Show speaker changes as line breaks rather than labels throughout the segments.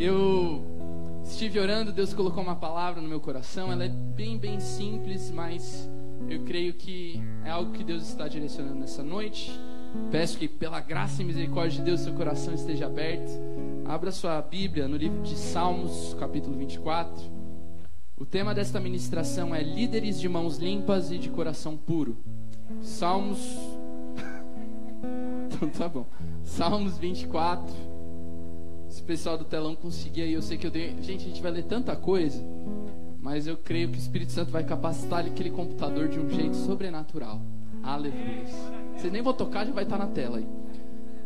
Eu estive orando, Deus colocou uma palavra no meu coração. Ela é bem, bem simples, mas eu creio que é algo que Deus está direcionando nessa noite. Peço que, pela graça e misericórdia de Deus, seu coração esteja aberto. Abra sua Bíblia no livro de Salmos, capítulo 24. O tema desta ministração é Líderes de mãos limpas e de coração puro. Salmos. então tá bom. Salmos 24 se o pessoal do telão conseguir aí, eu sei que eu tenho. Gente, a gente vai ler tanta coisa, mas eu creio que o Espírito Santo vai capacitar aquele computador de um jeito sobrenatural. Aleluia. Vocês nem vão tocar, já vai estar na tela aí.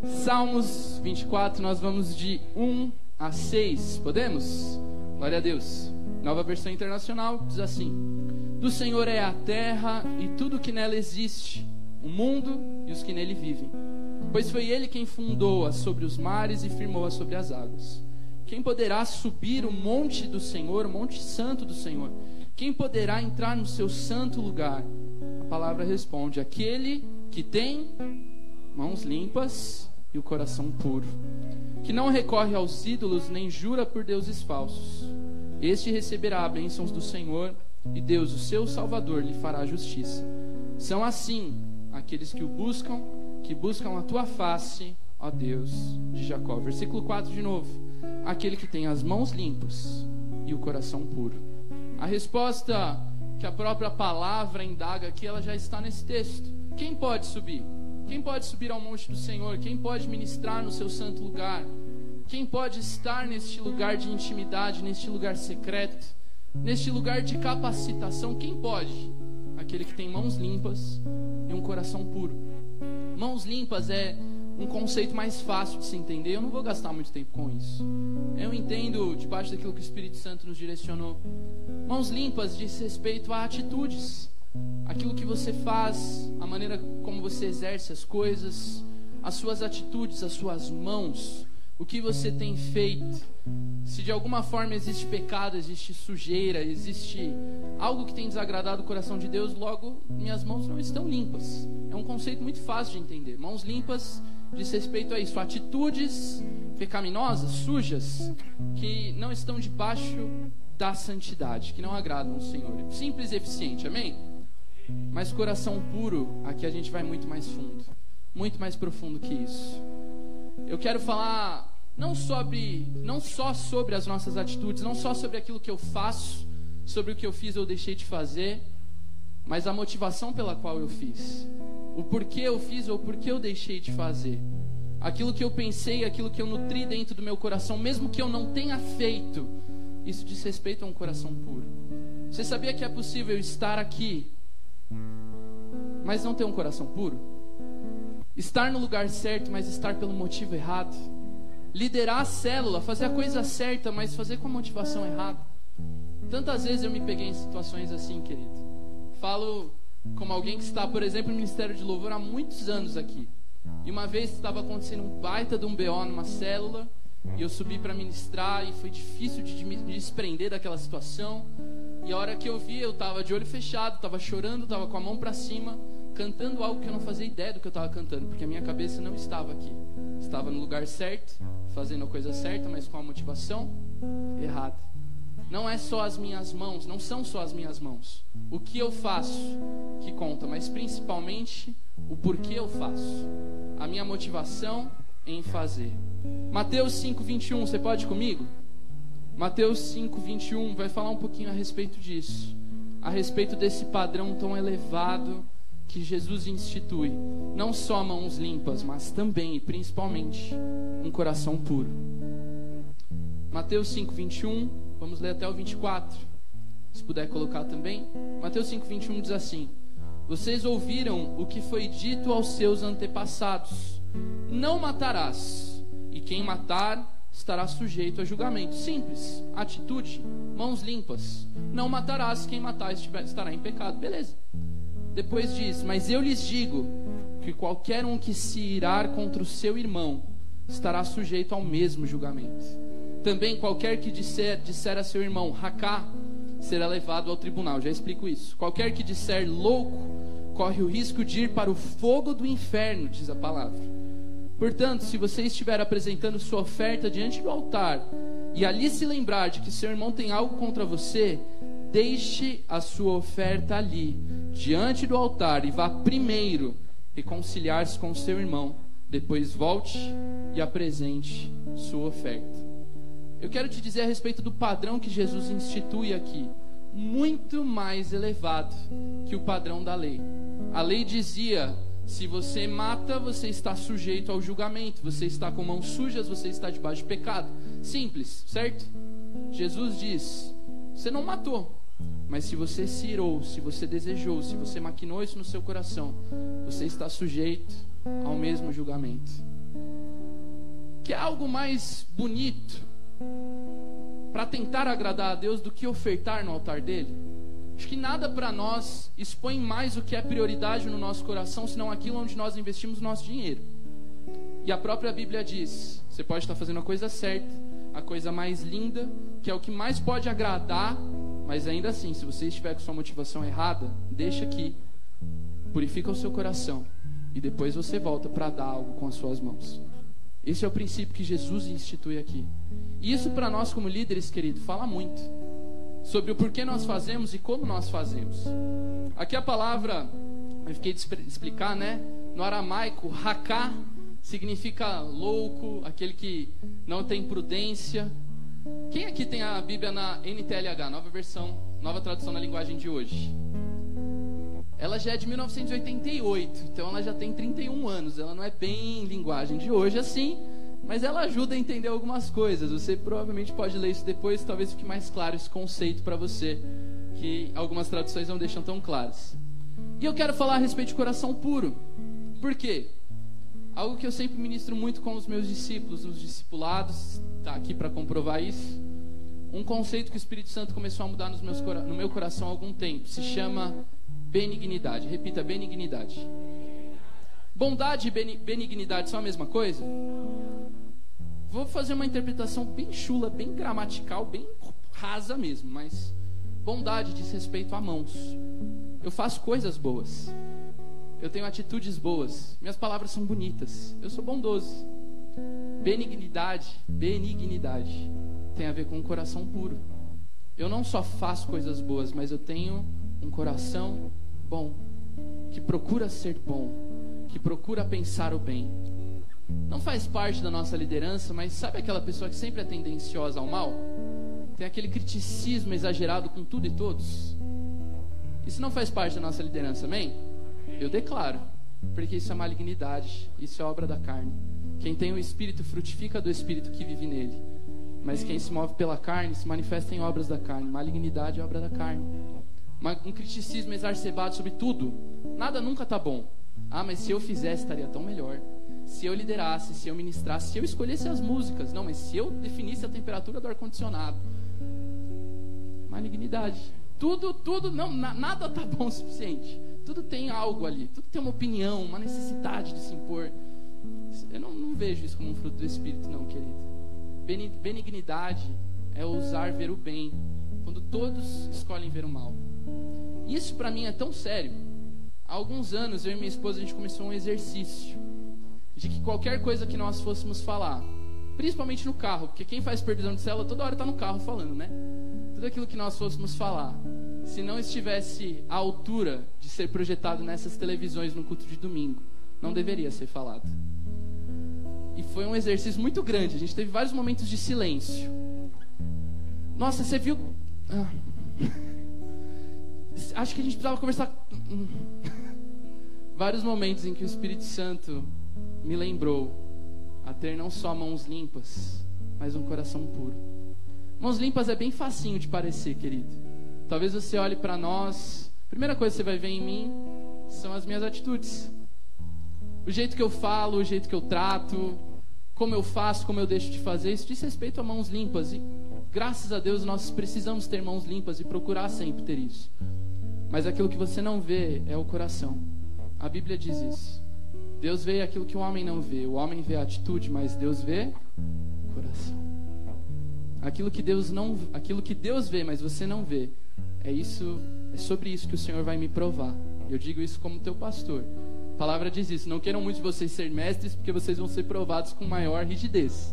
Salmos 24, nós vamos de 1 a 6. Podemos? Glória a Deus. Nova versão internacional diz assim: Do Senhor é a terra e tudo que nela existe, o mundo e os que nele vivem Pois foi ele quem fundou-a sobre os mares e firmou-a sobre as águas. Quem poderá subir o monte do Senhor, o monte santo do Senhor? Quem poderá entrar no seu santo lugar? A palavra responde: aquele que tem mãos limpas e o coração puro, que não recorre aos ídolos nem jura por deuses falsos. Este receberá as bênçãos do Senhor e Deus, o seu Salvador, lhe fará justiça. São assim aqueles que o buscam que buscam a tua face, ó Deus de Jacó. Versículo 4 de novo. Aquele que tem as mãos limpas e o coração puro. A resposta que a própria palavra indaga aqui, ela já está nesse texto. Quem pode subir? Quem pode subir ao monte do Senhor? Quem pode ministrar no seu santo lugar? Quem pode estar neste lugar de intimidade, neste lugar secreto, neste lugar de capacitação? Quem pode? Aquele que tem mãos limpas e um coração puro. Mãos limpas é um conceito mais fácil de se entender. Eu não vou gastar muito tempo com isso. Eu entendo debaixo daquilo que o Espírito Santo nos direcionou. Mãos limpas diz respeito a atitudes. Aquilo que você faz, a maneira como você exerce as coisas, as suas atitudes, as suas mãos, o que você tem feito. Se de alguma forma existe pecado, existe sujeira, existe algo que tem desagradado o coração de Deus, logo minhas mãos não estão limpas. É um conceito muito fácil de entender. Mãos limpas diz respeito a isso, atitudes pecaminosas, sujas, que não estão debaixo da santidade, que não agradam o Senhor. Simples e eficiente, amém? Mas coração puro, aqui a gente vai muito mais fundo, muito mais profundo que isso. Eu quero falar não sobre, não só sobre as nossas atitudes, não só sobre aquilo que eu faço, sobre o que eu fiz ou deixei de fazer, mas a motivação pela qual eu fiz. O porquê eu fiz ou porquê eu deixei de fazer. Aquilo que eu pensei, aquilo que eu nutri dentro do meu coração, mesmo que eu não tenha feito, isso diz respeito a um coração puro. Você sabia que é possível estar aqui, mas não ter um coração puro? Estar no lugar certo, mas estar pelo motivo errado? Liderar a célula, fazer a coisa certa, mas fazer com a motivação errada. Tantas vezes eu me peguei em situações assim, querido. Falo como alguém que está, por exemplo, no Ministério de Louvor há muitos anos aqui. E uma vez estava acontecendo um baita de um BO numa célula, e eu subi para ministrar, e foi difícil de me desprender daquela situação. E a hora que eu vi, eu estava de olho fechado, estava chorando, estava com a mão para cima, cantando algo que eu não fazia ideia do que eu estava cantando, porque a minha cabeça não estava aqui. Estava no lugar certo, fazendo a coisa certa, mas com a motivação errada. Não é só as minhas mãos, não são só as minhas mãos. O que eu faço que conta, mas principalmente o porquê eu faço. A minha motivação em fazer. Mateus 5:21, você pode comigo? Mateus 5:21 vai falar um pouquinho a respeito disso, a respeito desse padrão tão elevado que Jesus institui não só mãos limpas, mas também e principalmente um coração puro. Mateus 5, 21, vamos ler até o 24. Se puder colocar também. Mateus 5, 21 diz assim: Vocês ouviram o que foi dito aos seus antepassados: Não matarás, e quem matar estará sujeito a julgamento. Simples, atitude, mãos limpas. Não matarás, quem matar estará em pecado. Beleza. Depois diz: Mas eu lhes digo que qualquer um que se irar contra o seu irmão estará sujeito ao mesmo julgamento. Também qualquer que disser, disser a seu irmão, Raká, será levado ao tribunal. Já explico isso. Qualquer que disser louco, corre o risco de ir para o fogo do inferno, diz a palavra. Portanto, se você estiver apresentando sua oferta diante do altar e ali se lembrar de que seu irmão tem algo contra você, deixe a sua oferta ali, diante do altar, e vá primeiro reconciliar-se com seu irmão. Depois volte e apresente sua oferta. Eu quero te dizer a respeito do padrão que Jesus institui aqui, muito mais elevado que o padrão da lei. A lei dizia: se você mata, você está sujeito ao julgamento, você está com mãos sujas, você está debaixo de pecado. Simples, certo? Jesus diz: você não matou, mas se você se irou, se você desejou, se você maquinou isso no seu coração, você está sujeito ao mesmo julgamento. Que é algo mais bonito para tentar agradar a Deus do que ofertar no altar dele? Acho que nada para nós expõe mais o que é prioridade no nosso coração, senão aquilo onde nós investimos o nosso dinheiro. E a própria Bíblia diz: você pode estar fazendo a coisa certa, a coisa mais linda, que é o que mais pode agradar, mas ainda assim, se você estiver com sua motivação errada, deixa aqui, purifica o seu coração e depois você volta para dar algo com as suas mãos. Esse é o princípio que Jesus institui aqui. E isso para nós como líderes, querido, fala muito sobre o porquê nós fazemos e como nós fazemos. Aqui a palavra, eu fiquei de explicar, né? No aramaico, haká significa louco, aquele que não tem prudência. Quem aqui tem a Bíblia na NTLH, nova versão, nova tradução na linguagem de hoje? Ela já é de 1988, então ela já tem 31 anos. Ela não é bem linguagem de hoje assim, mas ela ajuda a entender algumas coisas. Você provavelmente pode ler isso depois, talvez fique mais claro esse conceito para você, que algumas traduções não deixam tão claras. E eu quero falar a respeito de coração puro. Por quê? Algo que eu sempre ministro muito com os meus discípulos, os discipulados, está aqui para comprovar isso. Um conceito que o Espírito Santo começou a mudar nos meus, no meu coração há algum tempo. Se chama benignidade. Repita, benignidade. Bondade e benignidade são a mesma coisa? Vou fazer uma interpretação bem chula, bem gramatical, bem rasa mesmo, mas bondade diz respeito a mãos. Eu faço coisas boas. Eu tenho atitudes boas. Minhas palavras são bonitas. Eu sou bondoso. Benignidade, benignidade tem a ver com um coração puro. Eu não só faço coisas boas, mas eu tenho um coração bom, que procura ser bom, que procura pensar o bem. Não faz parte da nossa liderança, mas sabe aquela pessoa que sempre é tendenciosa ao mal? Tem aquele criticismo exagerado com tudo e todos? Isso não faz parte da nossa liderança, amém? Eu declaro, porque isso é malignidade, isso é obra da carne. Quem tem o espírito frutifica do espírito que vive nele. Mas quem se move pela carne se manifesta em obras da carne. Malignidade é obra da carne um criticismo exacerbado sobre tudo. Nada nunca tá bom. Ah, mas se eu fizesse estaria tão melhor. Se eu liderasse, se eu ministrasse, se eu escolhesse as músicas. Não, mas se eu definisse a temperatura do ar-condicionado. Malignidade. Tudo, tudo, não, na, nada tá bom o suficiente. Tudo tem algo ali. Tudo tem uma opinião, uma necessidade de se impor. Eu não, não vejo isso como um fruto do Espírito, não, querido. Benignidade é ousar ver o bem, quando todos escolhem ver o mal. Isso para mim é tão sério. Há alguns anos eu e minha esposa a gente começou um exercício de que qualquer coisa que nós fôssemos falar, principalmente no carro, porque quem faz supervisão de célula toda hora está no carro falando, né? Tudo aquilo que nós fôssemos falar, se não estivesse à altura de ser projetado nessas televisões no culto de domingo, não deveria ser falado. Foi um exercício muito grande. A gente teve vários momentos de silêncio. Nossa, você viu? Ah. acho que a gente precisava conversar. Vários momentos em que o Espírito Santo me lembrou a ter não só mãos limpas, mas um coração puro. Mãos limpas é bem facinho de parecer, querido. Talvez você olhe para nós, primeira coisa que você vai ver em mim são as minhas atitudes. O jeito que eu falo, o jeito que eu trato, como eu faço, como eu deixo de fazer, isso diz respeito a mãos limpas. E graças a Deus nós precisamos ter mãos limpas e procurar sempre ter isso. Mas aquilo que você não vê é o coração. A Bíblia diz isso. Deus vê aquilo que o homem não vê. O homem vê a atitude, mas Deus vê o coração. Aquilo que Deus não, aquilo que Deus vê, mas você não vê. É isso, é sobre isso que o Senhor vai me provar. Eu digo isso como teu pastor. Palavra diz isso. Não queiram muitos de vocês ser mestres, porque vocês vão ser provados com maior rigidez.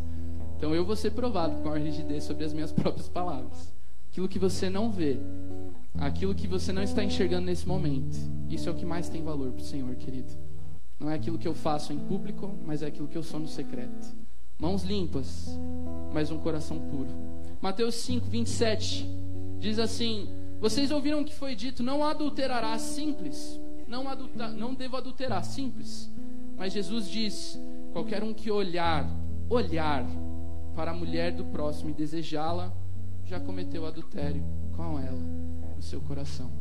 Então eu vou ser provado com a rigidez sobre as minhas próprias palavras. Aquilo que você não vê, aquilo que você não está enxergando nesse momento, isso é o que mais tem valor para o Senhor, querido. Não é aquilo que eu faço em público, mas é aquilo que eu sou no secreto. Mãos limpas, mas um coração puro. Mateus 5, 27 diz assim: Vocês ouviram que foi dito, não adulterará, simples. Não, adulta, não devo adulterar, simples. Mas Jesus diz: qualquer um que olhar, olhar para a mulher do próximo e desejá-la, já cometeu adultério com ela no seu coração.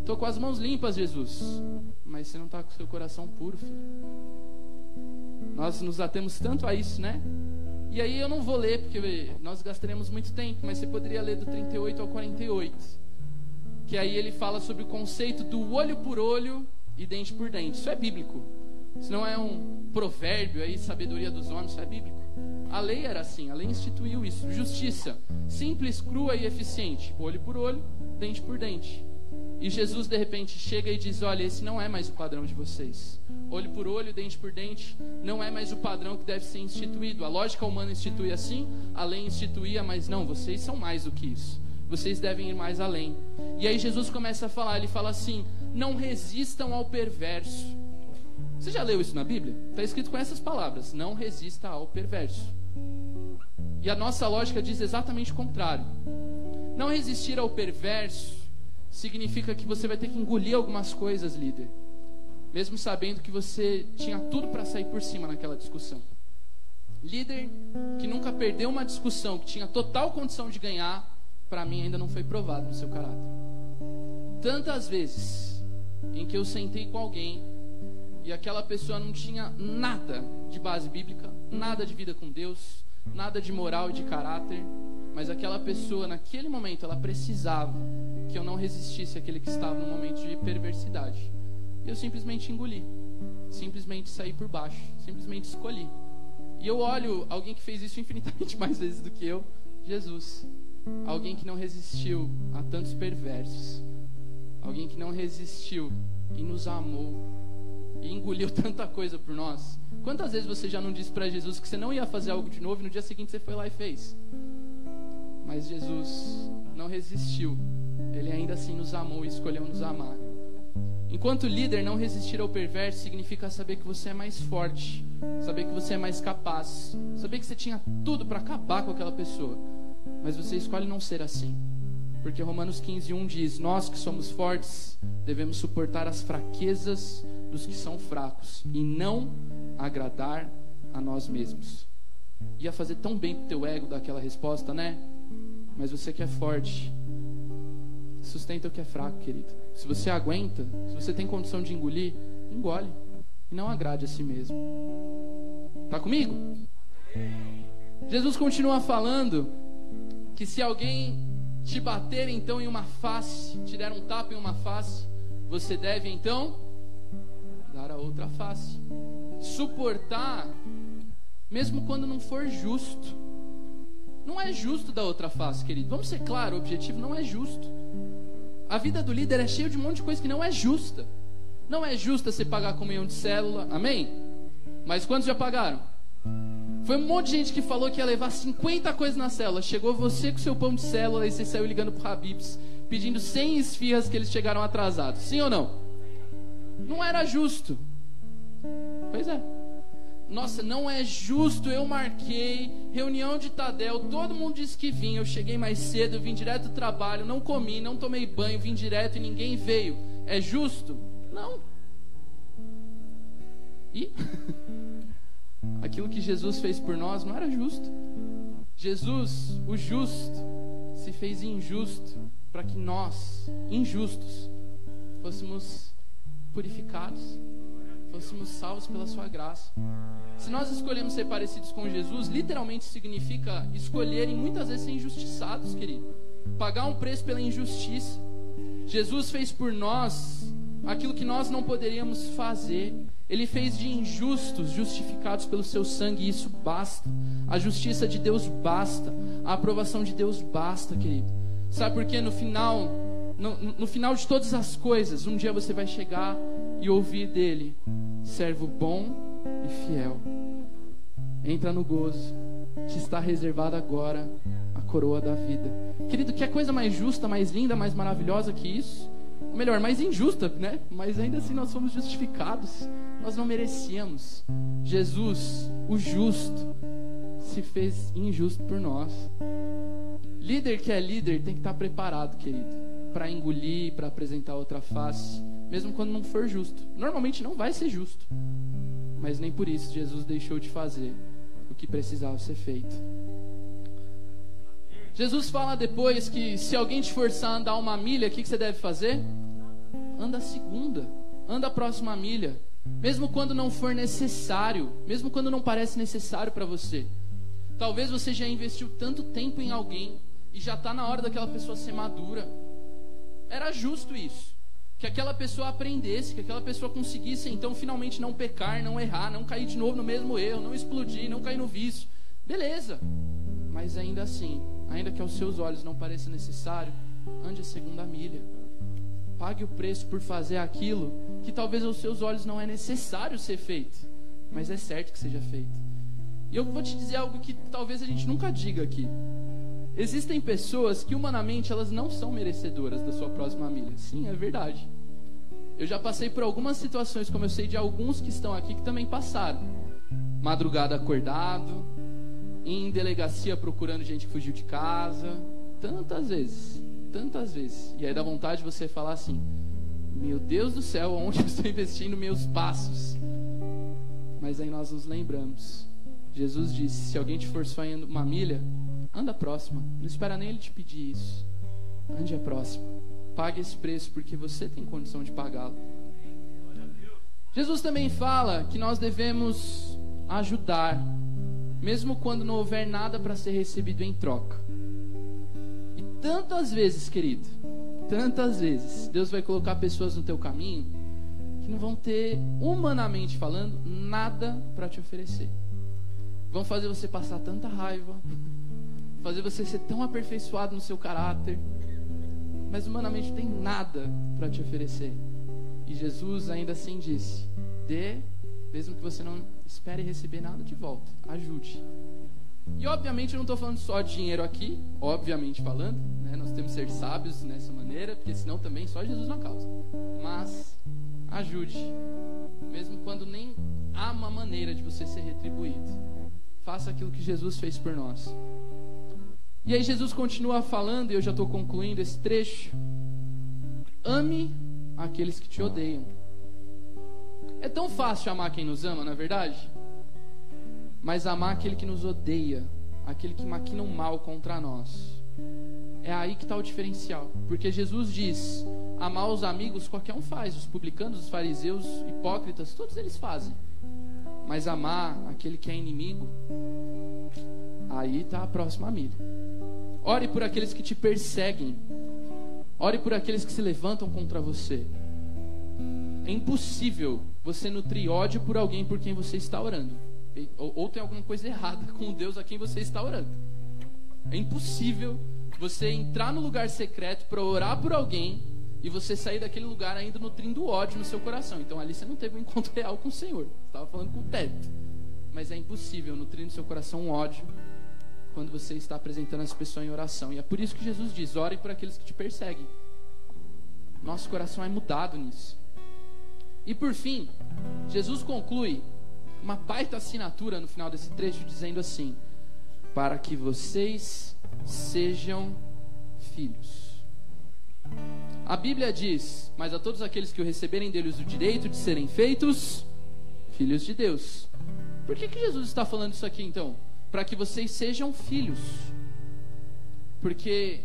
Estou com as mãos limpas, Jesus, mas você não está com o seu coração puro, filho. Nós nos atemos tanto a isso, né? E aí eu não vou ler, porque nós gastaremos muito tempo, mas você poderia ler do 38 ao 48. Que aí ele fala sobre o conceito do olho por olho e dente por dente. Isso é bíblico. Isso não é um provérbio aí, sabedoria dos homens, isso é bíblico. A lei era assim, a lei instituiu isso. Justiça, simples, crua e eficiente. Olho por olho, dente por dente. E Jesus de repente chega e diz: Olha, esse não é mais o padrão de vocês. Olho por olho, dente por dente, não é mais o padrão que deve ser instituído. A lógica humana institui assim, a lei instituía, mas não, vocês são mais do que isso. Vocês devem ir mais além. E aí Jesus começa a falar: Ele fala assim: Não resistam ao perverso você já leu isso na Bíblia? Está escrito com essas palavras: não resista ao perverso. E a nossa lógica diz exatamente o contrário. Não resistir ao perverso significa que você vai ter que engolir algumas coisas, líder, mesmo sabendo que você tinha tudo para sair por cima naquela discussão. Líder que nunca perdeu uma discussão, que tinha total condição de ganhar, para mim ainda não foi provado no seu caráter. Tantas vezes em que eu sentei com alguém e aquela pessoa não tinha nada de base bíblica, nada de vida com Deus, nada de moral e de caráter, mas aquela pessoa naquele momento ela precisava que eu não resistisse àquele que estava no momento de perversidade. Eu simplesmente engoli, simplesmente saí por baixo, simplesmente escolhi. E eu olho alguém que fez isso infinitamente mais vezes do que eu, Jesus. Alguém que não resistiu a tantos perversos. Alguém que não resistiu e nos amou e engoliu tanta coisa por nós. Quantas vezes você já não disse para Jesus que você não ia fazer algo de novo e no dia seguinte você foi lá e fez? Mas Jesus não resistiu. Ele ainda assim nos amou e escolheu nos amar. Enquanto líder, não resistir ao perverso significa saber que você é mais forte, saber que você é mais capaz, saber que você tinha tudo para acabar com aquela pessoa, mas você escolhe não ser assim. Porque Romanos 15, 1 diz: Nós que somos fortes devemos suportar as fraquezas dos que são fracos e não agradar a nós mesmos. Ia fazer tão bem pro teu ego daquela resposta, né? Mas você que é forte, sustenta o que é fraco, querido. Se você aguenta, se você tem condição de engolir, engole e não agrade a si mesmo. Tá comigo? Jesus continua falando que se alguém te bater então em uma face, te der um tapa em uma face, você deve então dar a outra face. Suportar, mesmo quando não for justo. Não é justo da outra face, querido. Vamos ser claros, o objetivo não é justo. A vida do líder é cheia de um monte de coisa que não é justa. Não é justa você pagar a comunhão de célula, amém? Mas quantos já pagaram? Foi um monte de gente que falou que ia levar 50 coisas na célula. Chegou você com seu pão de célula e você saiu ligando pro Habibs, pedindo 100 esfirras que eles chegaram atrasados. Sim ou não? Não era justo. Pois é. Nossa, não é justo. Eu marquei reunião de Tadel. Todo mundo disse que vinha. Eu cheguei mais cedo, vim direto do trabalho, não comi, não tomei banho, vim direto e ninguém veio. É justo? Não. E aquilo que Jesus fez por nós não era justo. Jesus, o justo, se fez injusto para que nós, injustos, fôssemos purificados, fôssemos salvos pela sua graça. Se nós escolhemos ser parecidos com Jesus, literalmente significa escolherem muitas vezes ser injustiçados, querido. Pagar um preço pela injustiça. Jesus fez por nós aquilo que nós não poderíamos fazer. Ele fez de injustos justificados pelo seu sangue, e isso basta. A justiça de Deus basta. A aprovação de Deus basta, querido. Sabe por quê? No final, no, no final de todas as coisas, um dia você vai chegar e ouvir dele: servo bom e fiel. Entra no gozo, te está reservada agora a coroa da vida. Querido, que é coisa mais justa, mais linda, mais maravilhosa que isso? Melhor, mais injusta, né? Mas ainda assim nós fomos justificados. Nós não merecíamos. Jesus, o justo, se fez injusto por nós. Líder que é líder tem que estar preparado, querido, para engolir, para apresentar outra face, mesmo quando não for justo. Normalmente não vai ser justo, mas nem por isso Jesus deixou de fazer o que precisava ser feito. Jesus fala depois que se alguém te forçar a andar uma milha, o que, que você deve fazer? Anda a segunda, anda a próxima milha, mesmo quando não for necessário, mesmo quando não parece necessário para você. Talvez você já investiu tanto tempo em alguém e já está na hora daquela pessoa ser madura. Era justo isso. Que aquela pessoa aprendesse, que aquela pessoa conseguisse então finalmente não pecar, não errar, não cair de novo no mesmo erro, não explodir, não cair no vício. Beleza. Mas ainda assim, ainda que aos seus olhos não pareça necessário, ande a segunda milha. Pague o preço por fazer aquilo que talvez aos seus olhos não é necessário ser feito, mas é certo que seja feito. E eu vou te dizer algo que talvez a gente nunca diga aqui. Existem pessoas que humanamente elas não são merecedoras da sua próxima milha. Sim, é verdade. Eu já passei por algumas situações, como eu sei de alguns que estão aqui que também passaram. Madrugada acordado, em delegacia procurando gente que fugiu de casa, tantas vezes, tantas vezes. E aí dá vontade de você falar assim: Meu Deus do céu, onde eu estou investindo meus passos? Mas aí nós nos lembramos. Jesus disse: Se alguém te forçou a uma milha, anda próxima. Não espera nem ele te pedir isso. Ande a próxima. Pague esse preço porque você tem condição de pagá-lo. Jesus também fala que nós devemos ajudar mesmo quando não houver nada para ser recebido em troca. Tantas vezes, querido, tantas vezes, Deus vai colocar pessoas no teu caminho que não vão ter, humanamente falando, nada para te oferecer. Vão fazer você passar tanta raiva, fazer você ser tão aperfeiçoado no seu caráter, mas humanamente tem nada para te oferecer. E Jesus ainda assim disse: dê, mesmo que você não espere receber nada de volta. Ajude. E obviamente eu não estou falando só de dinheiro aqui, obviamente falando, né? nós temos que ser sábios nessa maneira, porque senão também só Jesus na causa. Mas ajude, mesmo quando nem há uma maneira de você ser retribuído. Faça aquilo que Jesus fez por nós. E aí Jesus continua falando, e eu já estou concluindo esse trecho. Ame aqueles que te odeiam. É tão fácil amar quem nos ama, na é verdade? Mas amar aquele que nos odeia, aquele que maquina o mal contra nós. É aí que está o diferencial. Porque Jesus diz: amar os amigos qualquer um faz, os publicanos, os fariseus, hipócritas, todos eles fazem. Mas amar aquele que é inimigo, aí está a próxima milha. Ore por aqueles que te perseguem. Ore por aqueles que se levantam contra você. É impossível você nutrir ódio por alguém por quem você está orando. Ou, ou tem alguma coisa errada com o Deus a quem você está orando. É impossível você entrar no lugar secreto para orar por alguém e você sair daquele lugar ainda nutrindo ódio no seu coração. Então ali você não teve um encontro real com o Senhor. Você estava falando com o teto. Mas é impossível nutrir no seu coração um ódio quando você está apresentando as pessoas em oração. E é por isso que Jesus diz: ore por aqueles que te perseguem. Nosso coração é mudado nisso. E por fim, Jesus conclui uma baita assinatura no final desse trecho dizendo assim: para que vocês sejam filhos. A Bíblia diz: Mas a todos aqueles que o receberem deles o direito de serem feitos filhos de Deus. Por que, que Jesus está falando isso aqui então? Para que vocês sejam filhos. Porque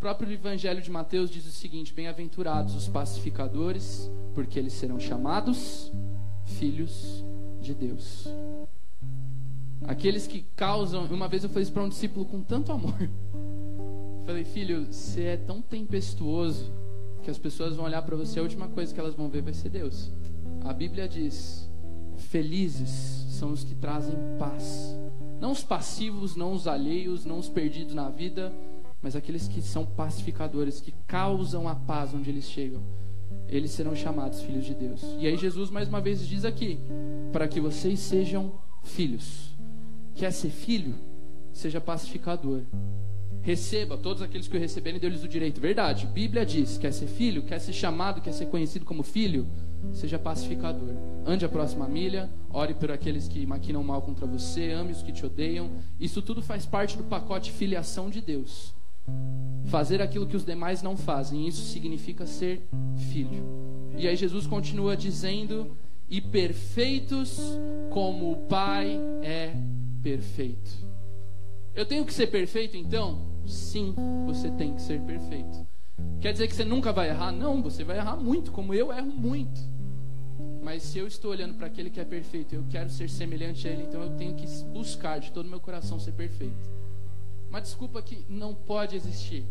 próprio Evangelho de Mateus diz o seguinte: Bem-aventurados os pacificadores, porque eles serão chamados filhos de Deus. Aqueles que causam. Uma vez eu falei isso para um discípulo com tanto amor. Falei, filho, você é tão tempestuoso que as pessoas vão olhar para você, a última coisa que elas vão ver vai ser Deus. A Bíblia diz: Felizes são os que trazem paz. Não os passivos, não os alheios, não os perdidos na vida, mas aqueles que são pacificadores, que causam a paz onde eles chegam, eles serão chamados filhos de Deus. E aí Jesus mais uma vez diz aqui, para que vocês sejam filhos. Quer ser filho? seja pacificador. Receba todos aqueles que o receberem, deu-lhes o direito. Verdade, Bíblia diz: quer ser filho, quer ser chamado, quer ser conhecido como filho, seja pacificador. Ande a próxima milha, ore por aqueles que maquinam mal contra você, ame os que te odeiam. Isso tudo faz parte do pacote filiação de Deus. Fazer aquilo que os demais não fazem, isso significa ser filho. E aí Jesus continua dizendo: e perfeitos como o Pai é perfeito. Eu tenho que ser perfeito então? Sim, você tem que ser perfeito. Quer dizer que você nunca vai errar? Não, você vai errar muito, como eu erro muito. Mas se eu estou olhando para aquele que é perfeito, eu quero ser semelhante a ele, então eu tenho que buscar de todo o meu coração ser perfeito. Uma desculpa que não pode existir.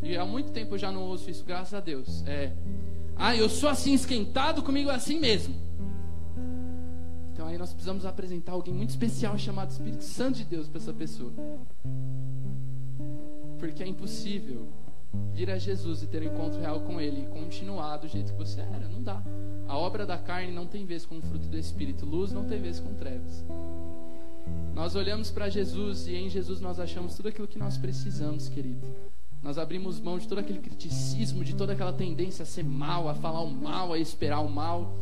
E há muito tempo eu já não ouço isso, graças a Deus. É, ah, eu sou assim esquentado, comigo é assim mesmo. Então aí nós precisamos apresentar alguém muito especial chamado Espírito Santo de Deus para essa pessoa. Porque é impossível vir a Jesus e ter um encontro real com Ele e continuar do jeito que você era. Não dá. A obra da carne não tem vez com o fruto do Espírito. Luz não tem vez com trevas. Nós olhamos para Jesus e em Jesus nós achamos tudo aquilo que nós precisamos, querido. Nós abrimos mão de todo aquele criticismo, de toda aquela tendência a ser mal, a falar o mal, a esperar o mal.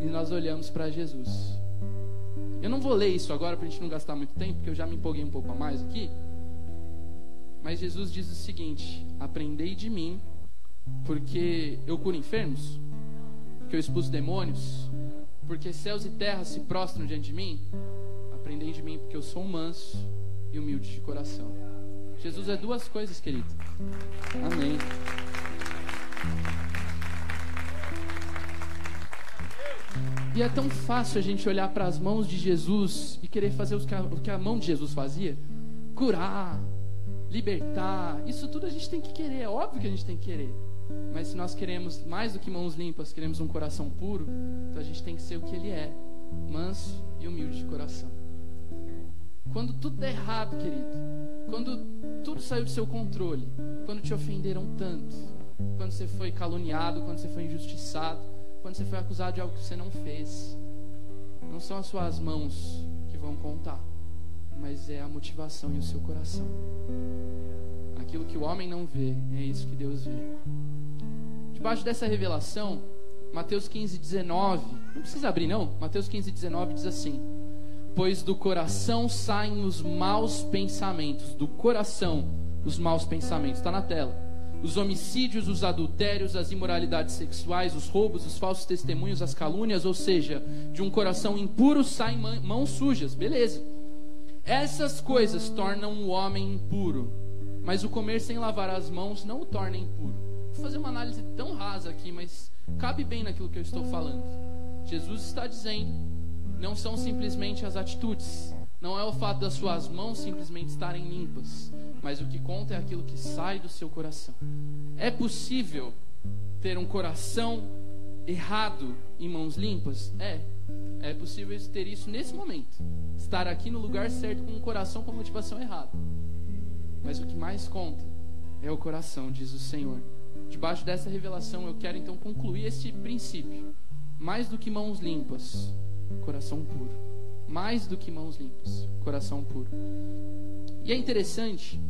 E nós olhamos para Jesus. Eu não vou ler isso agora para a gente não gastar muito tempo, porque eu já me empolguei um pouco a mais aqui. Mas Jesus diz o seguinte: Aprendei de mim, porque eu curo enfermos, porque eu expulso demônios, porque céus e terras se prostram diante de mim. Aprendei de mim, porque eu sou manso e humilde de coração. Jesus é duas coisas, querido. Amém. E é tão fácil a gente olhar para as mãos de Jesus e querer fazer o que, a, o que a mão de Jesus fazia: curar, libertar. Isso tudo a gente tem que querer, é óbvio que a gente tem que querer. Mas se nós queremos mais do que mãos limpas, queremos um coração puro, então a gente tem que ser o que ele é: manso e humilde de coração. Quando tudo der errado, querido, quando tudo saiu do seu controle, quando te ofenderam tanto, quando você foi caluniado, quando você foi injustiçado, quando você foi acusado de algo que você não fez, não são as suas mãos que vão contar, mas é a motivação e o seu coração. Aquilo que o homem não vê, é isso que Deus vê. Debaixo dessa revelação, Mateus 15, 19, não precisa abrir não, Mateus 15, 19 diz assim: pois do coração saem os maus pensamentos. Do coração, os maus pensamentos. Está na tela. Os homicídios, os adultérios, as imoralidades sexuais, os roubos, os falsos testemunhos, as calúnias, ou seja, de um coração impuro saem mãos sujas. Beleza. Essas coisas tornam o homem impuro, mas o comer sem lavar as mãos não o torna impuro. Vou fazer uma análise tão rasa aqui, mas cabe bem naquilo que eu estou falando. Jesus está dizendo não são simplesmente as atitudes, não é o fato das suas mãos simplesmente estarem limpas, mas o que conta é aquilo que sai do seu coração. É possível ter um coração errado em mãos limpas? É. É possível ter isso nesse momento. Estar aqui no lugar certo com um coração com motivação errada. Mas o que mais conta é o coração, diz o Senhor. Debaixo dessa revelação, eu quero então concluir esse princípio. Mais do que mãos limpas, coração puro. Mais do que mãos limpas, coração puro. E é interessante,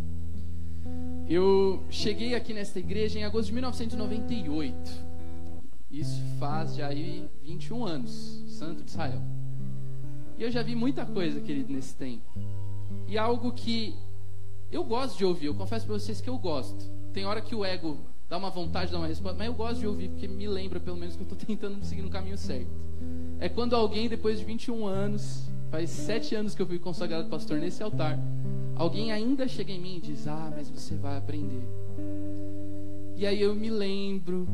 eu cheguei aqui nesta igreja em agosto de 1998. Isso faz já aí 21 anos, Santo de Israel. E eu já vi muita coisa, querido, nesse tempo. E algo que eu gosto de ouvir, eu confesso para vocês que eu gosto. Tem hora que o ego dá uma vontade de dar uma resposta, mas eu gosto de ouvir, porque me lembra pelo menos que eu estou tentando seguir no caminho certo é quando alguém, depois de 21 anos, faz sete anos que eu fui consagrado pastor nesse altar, alguém ainda chega em mim e diz: Ah, mas você vai aprender. E aí eu me lembro.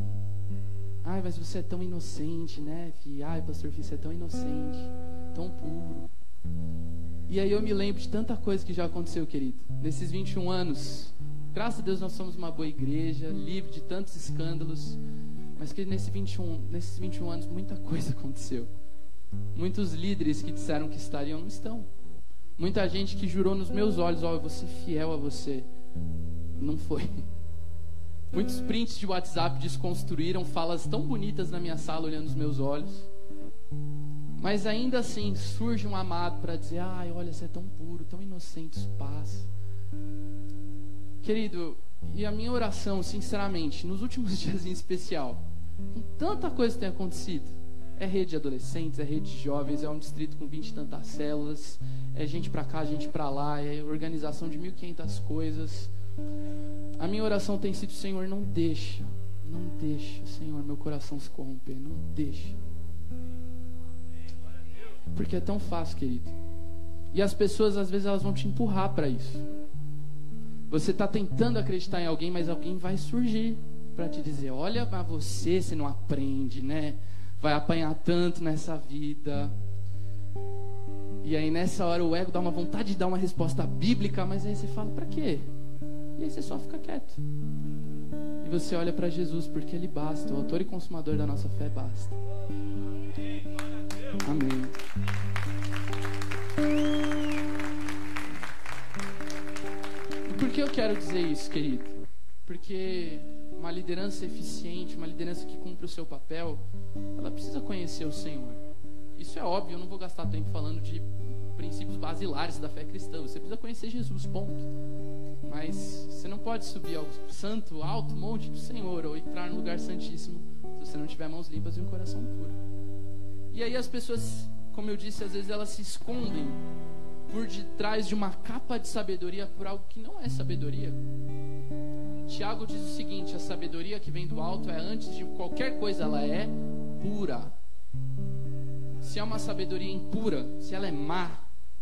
Ai, mas você é tão inocente, né, filho? Ai, pastor, filho, você é tão inocente, tão puro. E aí eu me lembro de tanta coisa que já aconteceu, querido. Nesses 21 anos, graças a Deus nós somos uma boa igreja, livre de tantos escândalos. Mas que nesse 21, nesses 21 anos muita coisa aconteceu. Muitos líderes que disseram que estariam não estão. Muita gente que jurou nos meus olhos, ó, oh, eu vou ser fiel a você. Não foi. Muitos prints de WhatsApp desconstruíram falas tão bonitas na minha sala olhando nos meus olhos. Mas ainda assim surge um amado para dizer: ai, olha, você é tão puro, tão inocente, isso passa. Querido, e a minha oração, sinceramente, nos últimos dias em especial, com tanta coisa que tem acontecido, é rede de adolescentes, é rede de jovens, é um distrito com 20 e tantas células, é gente para cá, gente para lá, é organização de 1.500 coisas. A minha oração tem sido: Senhor, não deixa, não deixa, Senhor, meu coração se corromper, não deixa. Porque é tão fácil, querido. E as pessoas, às vezes, elas vão te empurrar para isso. Você está tentando acreditar em alguém, mas alguém vai surgir para te dizer: olha, mas você, você não aprende, né? Vai apanhar tanto nessa vida. E aí nessa hora o ego dá uma vontade de dar uma resposta bíblica, mas aí você fala: para quê? E aí você só fica quieto. E você olha para Jesus, porque Ele basta, o autor e consumador da nossa fé basta. Amém. Que eu quero dizer isso, querido? Porque uma liderança eficiente, uma liderança que cumpre o seu papel, ela precisa conhecer o Senhor. Isso é óbvio, eu não vou gastar tempo falando de princípios basilares da fé cristã. Você precisa conhecer Jesus, ponto. Mas você não pode subir ao santo, alto monte do Senhor ou entrar no lugar santíssimo se você não tiver mãos limpas e um coração puro. E aí as pessoas, como eu disse, às vezes elas se escondem por detrás de uma capa de sabedoria por algo que não é sabedoria. Tiago diz o seguinte: a sabedoria que vem do alto é antes de qualquer coisa, ela é pura. Se é uma sabedoria impura, se ela é má,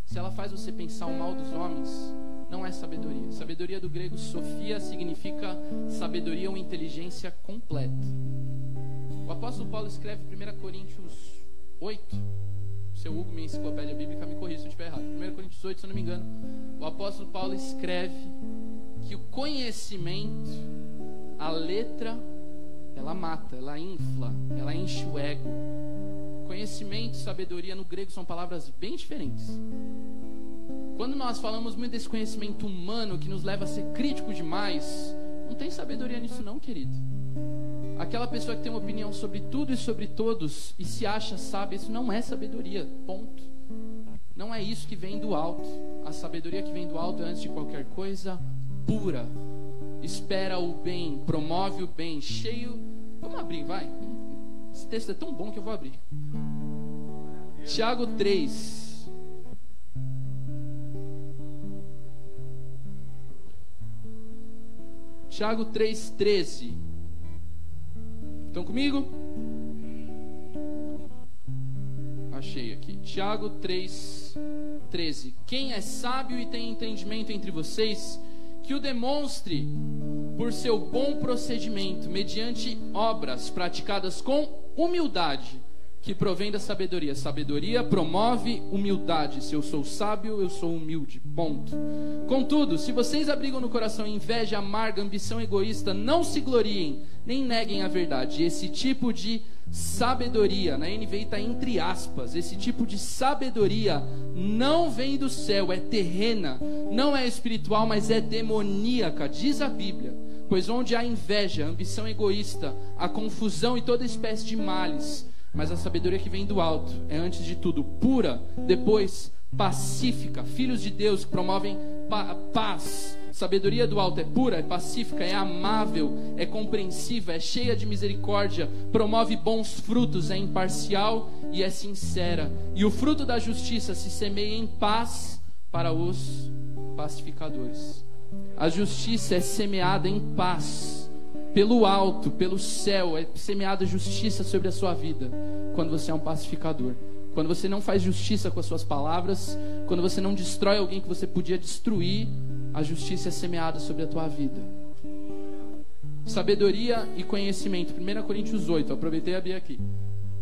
se ela faz você pensar o mal dos homens, não é sabedoria. Sabedoria do grego sofia significa sabedoria ou inteligência completa. O apóstolo Paulo escreve em 1 Coríntios 8, seu Hugo, minha enciclopédia bíblica, me corrija se eu estiver errado. 1 Coríntios 8, se eu não me engano, o apóstolo Paulo escreve que o conhecimento, a letra, ela mata, ela infla, ela enche o ego. Conhecimento e sabedoria no grego são palavras bem diferentes. Quando nós falamos muito desse conhecimento humano que nos leva a ser crítico demais, não tem sabedoria nisso não, querido. Aquela pessoa que tem uma opinião sobre tudo e sobre todos e se acha sábia, isso não é sabedoria. Ponto. Não é isso que vem do alto. A sabedoria que vem do alto é, antes de qualquer coisa, pura. Espera o bem, promove o bem, cheio. Vamos abrir, vai. Esse texto é tão bom que eu vou abrir. Tiago 3. Tiago 3,13. Estão comigo? Achei aqui. Tiago 3, 13. Quem é sábio e tem entendimento entre vocês, que o demonstre por seu bom procedimento, mediante obras praticadas com humildade que provém da sabedoria. Sabedoria promove humildade. Se eu sou sábio, eu sou humilde. Ponto. Contudo, se vocês abrigam no coração inveja amarga, ambição egoísta, não se gloriem, nem neguem a verdade. Esse tipo de sabedoria, na NVI está entre aspas, esse tipo de sabedoria não vem do céu, é terrena, não é espiritual, mas é demoníaca, diz a Bíblia. Pois onde há inveja, ambição egoísta, a confusão e toda espécie de males, mas a sabedoria que vem do alto é, antes de tudo, pura, depois pacífica. Filhos de Deus que promovem pa paz. Sabedoria do alto é pura, é pacífica, é amável, é compreensiva, é cheia de misericórdia, promove bons frutos, é imparcial e é sincera. E o fruto da justiça se semeia em paz para os pacificadores. A justiça é semeada em paz pelo alto, pelo céu, é semeada justiça sobre a sua vida quando você é um pacificador. Quando você não faz justiça com as suas palavras, quando você não destrói alguém que você podia destruir, a justiça é semeada sobre a tua vida. Sabedoria e conhecimento. 1 Coríntios 8, aproveitei a Bia aqui.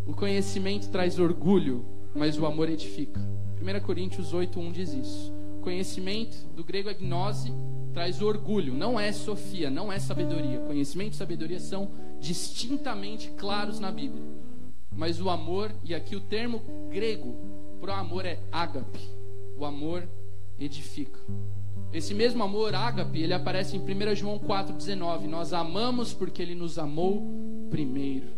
O conhecimento traz orgulho, mas o amor edifica. 1 Coríntios 8, 1 diz isso. Conhecimento, do grego é gnose, traz orgulho, não é sofia, não é sabedoria. Conhecimento e sabedoria são distintamente claros na Bíblia. Mas o amor, e aqui o termo grego para o amor é ágape. O amor edifica. Esse mesmo amor, ágape, ele aparece em 1 João 4,19. Nós amamos porque ele nos amou primeiro.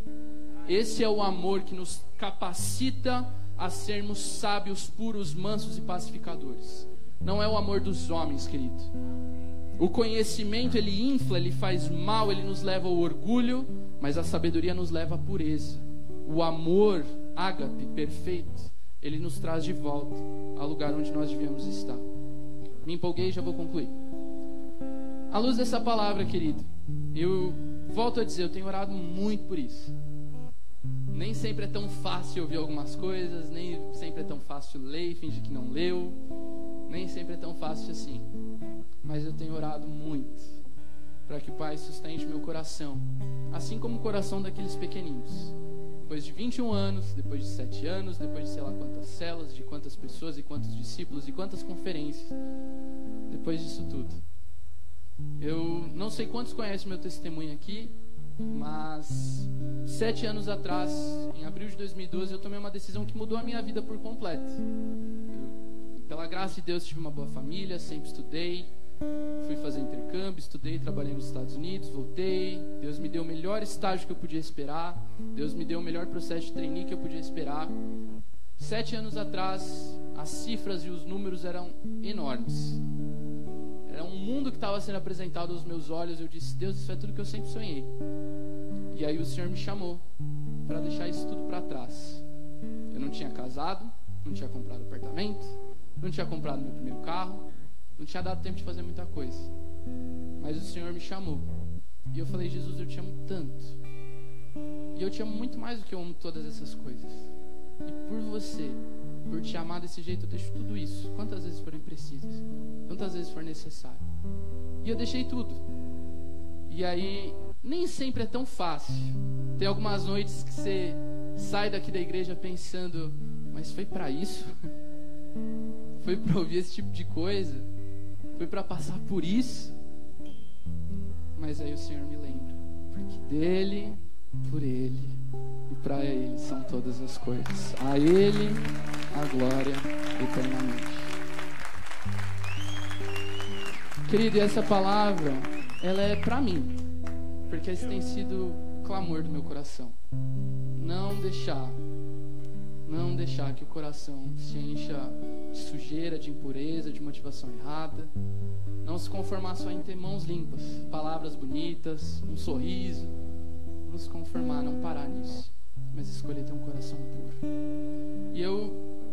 Esse é o amor que nos capacita a sermos sábios, puros, mansos e pacificadores. Não é o amor dos homens, querido. O conhecimento ele infla, ele faz mal, ele nos leva ao orgulho, mas a sabedoria nos leva à pureza. O amor, ágape, perfeito, ele nos traz de volta ao lugar onde nós devíamos estar. Me empolguei e já vou concluir. À luz dessa palavra, querido, eu volto a dizer, eu tenho orado muito por isso. Nem sempre é tão fácil ouvir algumas coisas, nem sempre é tão fácil ler e fingir que não leu, nem sempre é tão fácil assim. Mas eu tenho orado muito para que o Pai sustente meu coração, assim como o coração daqueles pequeninos. Depois de 21 anos, depois de 7 anos, depois de sei lá quantas celas, de quantas pessoas e quantos discípulos e quantas conferências, depois disso tudo eu não sei quantos conhecem meu testemunho aqui, mas sete anos atrás, em abril de 2012, eu tomei uma decisão que mudou a minha vida por completo. Eu, pela graça de Deus, tive uma boa família, sempre estudei, fui fazer intercâmbio, estudei, trabalhei nos Estados Unidos, voltei. Deus me deu o melhor estágio que eu podia esperar. Deus me deu o melhor processo de trainee que eu podia esperar. Sete anos atrás, as cifras e os números eram enormes. Era um mundo que estava sendo apresentado aos meus olhos. Eu disse: Deus, isso é tudo que eu sempre sonhei. E aí o Senhor me chamou para deixar isso tudo para trás. Eu não tinha casado, não tinha comprado apartamento, não tinha comprado meu primeiro carro, não tinha dado tempo de fazer muita coisa. Mas o Senhor me chamou. E eu falei: Jesus, eu te amo tanto. E eu te amo muito mais do que eu amo todas essas coisas. E por você, por te amar desse jeito, eu deixo tudo isso, quantas vezes forem precisas, quantas vezes for necessário. E eu deixei tudo. E aí, nem sempre é tão fácil. Tem algumas noites que você sai daqui da igreja pensando, mas foi para isso? Foi para ouvir esse tipo de coisa? Foi para passar por isso? Mas aí o Senhor me lembra, porque dele, por ele e para ele são todas as coisas. A ele a glória eternamente. Querido, essa palavra, ela é para mim, porque esse tem sido o clamor do meu coração. Não deixar, não deixar que o coração se encha de sujeira, de impureza, de motivação errada. Não se conformar só em ter mãos limpas, palavras bonitas, um sorriso. Não se conformar, não parar nisso, mas escolher ter um coração puro. E eu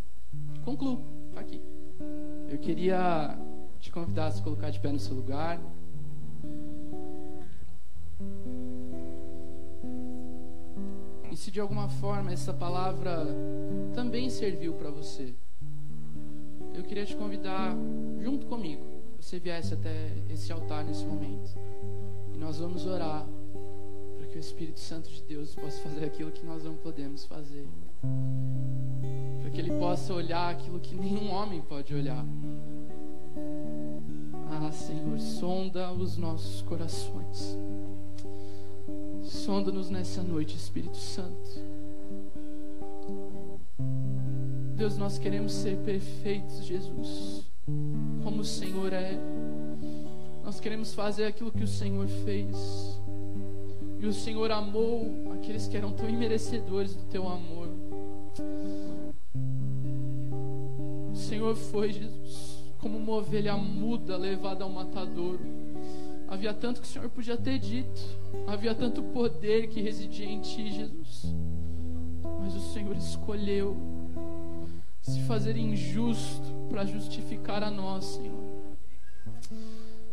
concluo aqui. Eu queria te convidar a se colocar de pé no seu lugar. E se de alguma forma essa palavra também serviu para você, eu queria te convidar, junto comigo, você viesse até esse altar nesse momento. E nós vamos orar para que o Espírito Santo de Deus possa fazer aquilo que nós não podemos fazer que ele possa olhar aquilo que nenhum homem pode olhar. Ah, Senhor, sonda os nossos corações. Sonda-nos nessa noite, Espírito Santo. Deus, nós queremos ser perfeitos, Jesus, como o Senhor é. Nós queremos fazer aquilo que o Senhor fez. E o Senhor amou aqueles que eram tão imerecedores do teu amor. Senhor foi, Jesus, como uma ovelha muda levada ao matadouro. Havia tanto que o Senhor podia ter dito, havia tanto poder que residia em Ti, Jesus. Mas o Senhor escolheu se fazer injusto para justificar a nós, Senhor.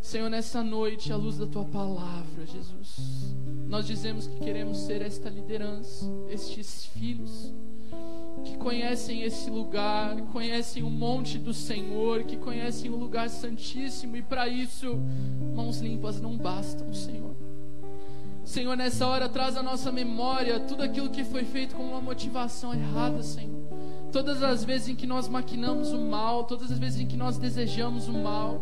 Senhor, nessa noite, à luz da Tua palavra, Jesus, nós dizemos que queremos ser esta liderança, estes filhos que conhecem esse lugar, conhecem o monte do Senhor, que conhecem o lugar santíssimo, e para isso, mãos limpas não bastam, Senhor. Senhor, nessa hora traz à nossa memória tudo aquilo que foi feito com uma motivação errada, Senhor. Todas as vezes em que nós maquinamos o mal, todas as vezes em que nós desejamos o mal,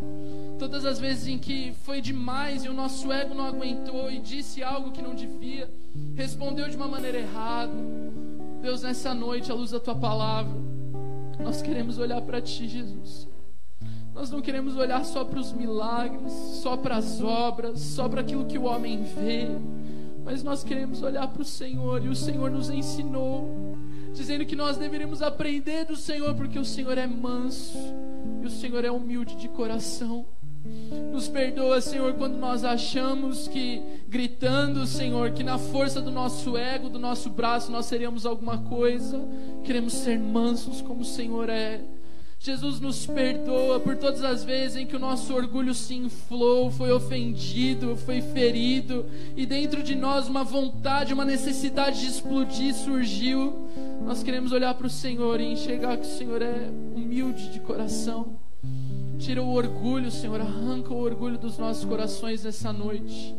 todas as vezes em que foi demais e o nosso ego não aguentou e disse algo que não devia, respondeu de uma maneira errada. Deus, nessa noite, à luz da tua palavra, nós queremos olhar para ti, Jesus. Nós não queremos olhar só para os milagres, só para as obras, só para aquilo que o homem vê, mas nós queremos olhar para o Senhor e o Senhor nos ensinou dizendo que nós deveríamos aprender do Senhor, porque o Senhor é manso e o Senhor é humilde de coração. Nos perdoa, Senhor, quando nós achamos que gritando, Senhor, que na força do nosso ego, do nosso braço, nós seríamos alguma coisa. Queremos ser mansos como o Senhor é. Jesus nos perdoa por todas as vezes em que o nosso orgulho se inflou, foi ofendido, foi ferido, e dentro de nós uma vontade, uma necessidade de explodir surgiu. Nós queremos olhar para o Senhor e enxergar que o Senhor é humilde de coração. Tira o orgulho, Senhor, arranca o orgulho dos nossos corações nessa noite.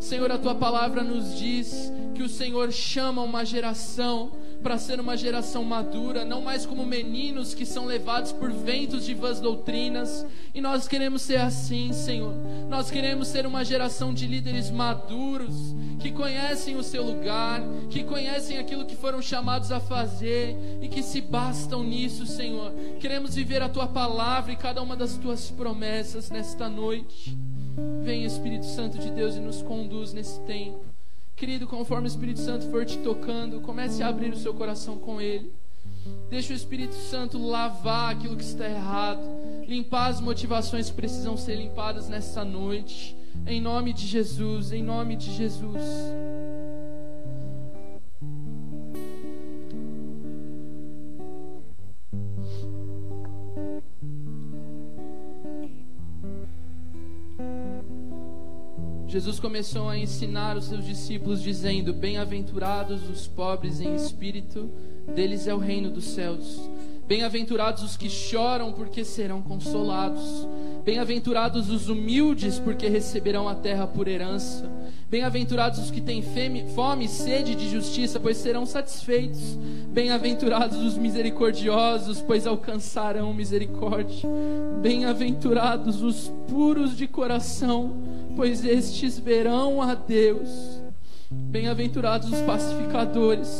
Senhor, a tua palavra nos diz que o Senhor chama uma geração para ser uma geração madura, não mais como meninos que são levados por ventos de vãs doutrinas. E nós queremos ser assim, Senhor. Nós queremos ser uma geração de líderes maduros, que conhecem o seu lugar, que conhecem aquilo que foram chamados a fazer e que se bastam nisso, Senhor. Queremos viver a tua palavra e cada uma das tuas promessas nesta noite. Vem, Espírito Santo de Deus, e nos conduz nesse tempo. Querido, conforme o Espírito Santo for te tocando, comece a abrir o seu coração com Ele. Deixa o Espírito Santo lavar aquilo que está errado, limpar as motivações que precisam ser limpadas nessa noite. Em nome de Jesus, em nome de Jesus. Jesus começou a ensinar os seus discípulos, dizendo: Bem-aventurados os pobres em espírito, deles é o reino dos céus. Bem-aventurados os que choram, porque serão consolados. Bem-aventurados os humildes, porque receberão a terra por herança. Bem-aventurados os que têm fome e sede de justiça, pois serão satisfeitos. Bem-aventurados os misericordiosos, pois alcançarão misericórdia. Bem-aventurados os puros de coração, pois estes verão a Deus. Bem-aventurados os pacificadores,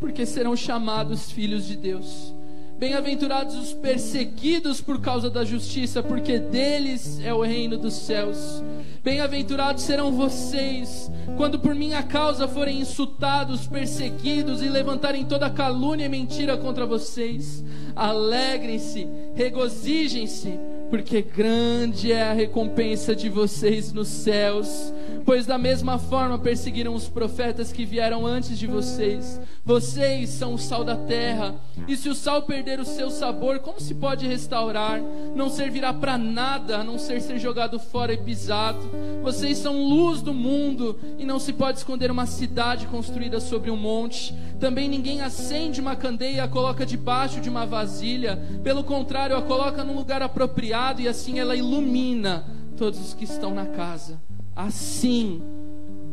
porque serão chamados filhos de Deus. Bem-aventurados os perseguidos por causa da justiça, porque deles é o reino dos céus. Bem-aventurados serão vocês, quando por minha causa forem insultados, perseguidos e levantarem toda calúnia e mentira contra vocês. Alegrem-se, regozijem-se porque grande é a recompensa de vocês nos céus. Pois da mesma forma perseguiram os profetas que vieram antes de vocês. Vocês são o sal da terra, e se o sal perder o seu sabor, como se pode restaurar? Não servirá para nada, a não ser ser jogado fora e pisado. Vocês são luz do mundo, e não se pode esconder uma cidade construída sobre um monte. Também ninguém acende uma candeia e a coloca debaixo de uma vasilha. Pelo contrário, a coloca num lugar apropriado, e assim ela ilumina todos os que estão na casa. Assim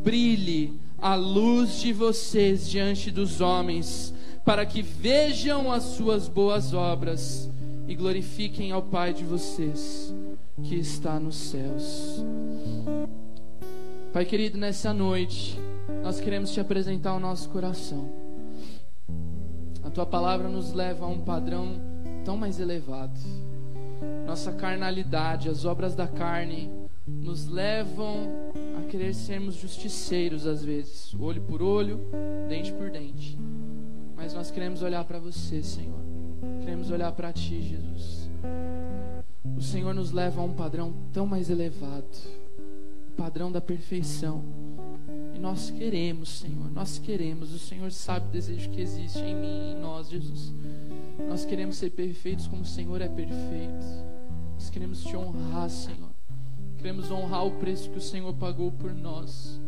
brilhe a luz de vocês diante dos homens, para que vejam as suas boas obras e glorifiquem ao Pai de vocês que está nos céus. Pai querido, nessa noite, nós queremos te apresentar o nosso coração. A tua palavra nos leva a um padrão tão mais elevado. Nossa carnalidade, as obras da carne, nos levam a querer sermos justiceiros às vezes, olho por olho, dente por dente. Mas nós queremos olhar para você, Senhor. Queremos olhar para ti, Jesus. O Senhor nos leva a um padrão tão mais elevado, o padrão da perfeição. E nós queremos, Senhor, nós queremos. O Senhor sabe o desejo que existe em mim e em nós, Jesus. Nós queremos ser perfeitos como o Senhor é perfeito. Nós queremos te honrar, Senhor. Queremos honrar o preço que o Senhor pagou por nós.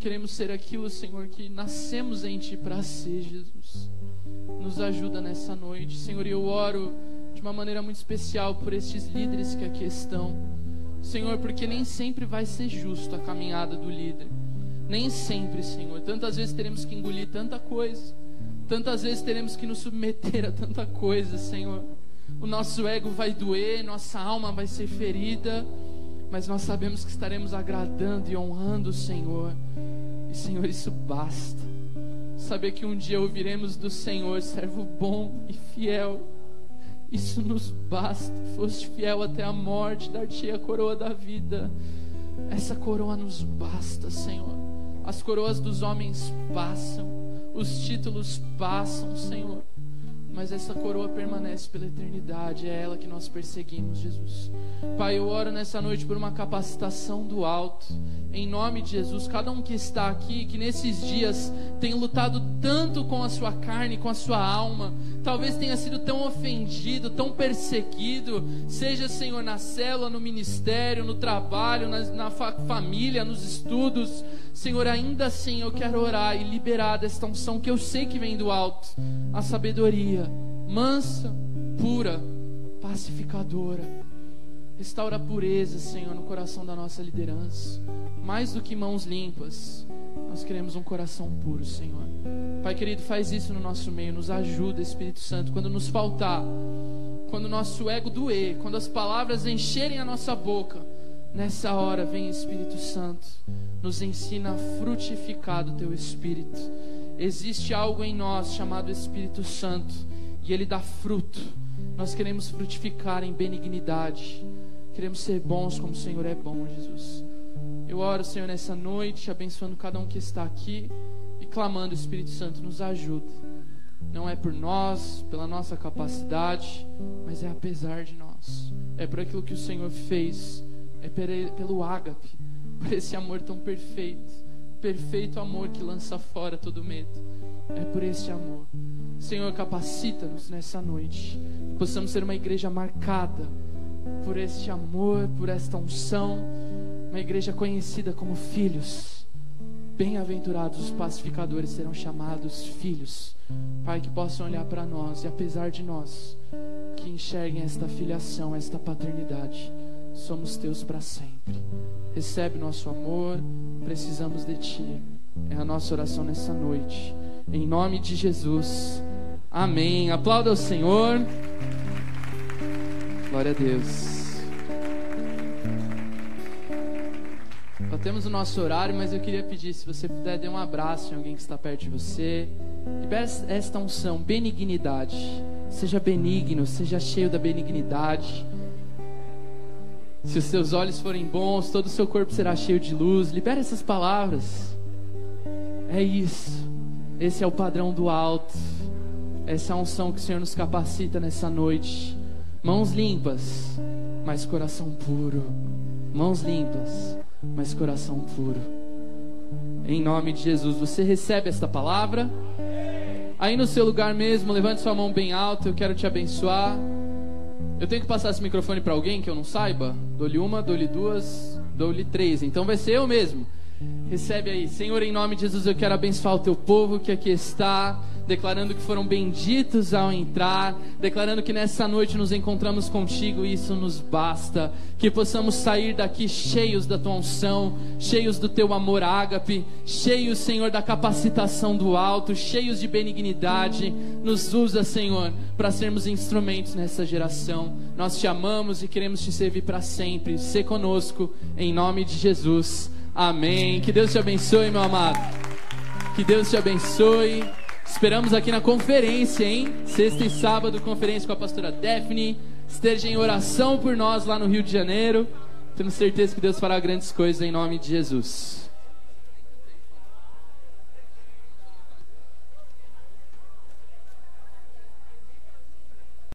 Queremos ser aquilo, Senhor, que nascemos em Ti para ser, Jesus. Nos ajuda nessa noite, Senhor. E eu oro de uma maneira muito especial por estes líderes que aqui estão. Senhor, porque nem sempre vai ser justo a caminhada do líder. Nem sempre, Senhor. Tantas vezes teremos que engolir tanta coisa. Tantas vezes teremos que nos submeter a tanta coisa, Senhor. O nosso ego vai doer, nossa alma vai ser ferida mas nós sabemos que estaremos agradando e honrando o Senhor. E Senhor, isso basta. Saber que um dia ouviremos do Senhor, servo bom e fiel. Isso nos basta. Foste fiel até a morte, dar-te a coroa da vida. Essa coroa nos basta, Senhor. As coroas dos homens passam, Os títulos passam, Senhor mas essa coroa permanece pela eternidade, é ela que nós perseguimos, Jesus. Pai, eu oro nessa noite por uma capacitação do alto, em nome de Jesus. Cada um que está aqui, que nesses dias tem lutado tanto com a sua carne, com a sua alma, talvez tenha sido tão ofendido, tão perseguido, seja, Senhor, na célula, no ministério, no trabalho, na, na fa família, nos estudos, Senhor, ainda assim eu quero orar e liberar desta unção que eu sei que vem do alto, a sabedoria mansa, pura, pacificadora. Restaura a pureza, Senhor, no coração da nossa liderança. Mais do que mãos limpas, nós queremos um coração puro, Senhor. Pai querido, faz isso no nosso meio, nos ajuda, Espírito Santo, quando nos faltar, quando o nosso ego doer, quando as palavras encherem a nossa boca, nessa hora vem Espírito Santo, nos ensina a frutificar do teu Espírito. Existe algo em nós chamado Espírito Santo e ele dá fruto. Nós queremos frutificar em benignidade. Queremos ser bons como o Senhor é bom, Jesus. Eu oro, Senhor, nessa noite, abençoando cada um que está aqui e clamando, Espírito Santo, nos ajuda. Não é por nós, pela nossa capacidade, mas é apesar de nós. É por aquilo que o Senhor fez, é pelo ágape, por esse amor tão perfeito, perfeito amor que lança fora todo medo. É por esse amor. Senhor, capacita-nos nessa noite, que possamos ser uma igreja marcada por este amor, por esta unção, uma igreja conhecida como filhos. Bem-aventurados os pacificadores serão chamados filhos. Pai, que possam olhar para nós e, apesar de nós, que enxerguem esta filiação, esta paternidade. Somos teus para sempre. Recebe nosso amor, precisamos de ti. É a nossa oração nessa noite. Em nome de Jesus. Amém. Aplauda o Senhor. Glória a Deus. Já temos o nosso horário, mas eu queria pedir, se você puder, dê um abraço em alguém que está perto de você. Libere esta unção, benignidade. Seja benigno, seja cheio da benignidade. Se os seus olhos forem bons, todo o seu corpo será cheio de luz. Libere essas palavras. É isso. Esse é o padrão do alto. Essa é a unção que o Senhor nos capacita nessa noite. Mãos limpas, mas coração puro. Mãos limpas, mas coração puro. Em nome de Jesus, você recebe esta palavra? Aí no seu lugar mesmo, levante sua mão bem alta, eu quero te abençoar. Eu tenho que passar esse microfone para alguém que eu não saiba? Dou-lhe uma, dou-lhe duas, dou-lhe três. Então vai ser eu mesmo. Recebe aí, Senhor, em nome de Jesus, eu quero abençoar o teu povo que aqui está, declarando que foram benditos ao entrar, declarando que nessa noite nos encontramos contigo e isso nos basta. Que possamos sair daqui cheios da tua unção, cheios do teu amor ágape, cheios, Senhor, da capacitação do alto, cheios de benignidade. Nos usa, Senhor, para sermos instrumentos nessa geração. Nós te amamos e queremos te servir para sempre. Se conosco, em nome de Jesus. Amém. Que Deus te abençoe, meu amado. Que Deus te abençoe. Esperamos aqui na conferência, hein? Sexta e sábado, conferência com a pastora Daphne. Esteja em oração por nós lá no Rio de Janeiro. Temos certeza que Deus fará grandes coisas em nome de Jesus.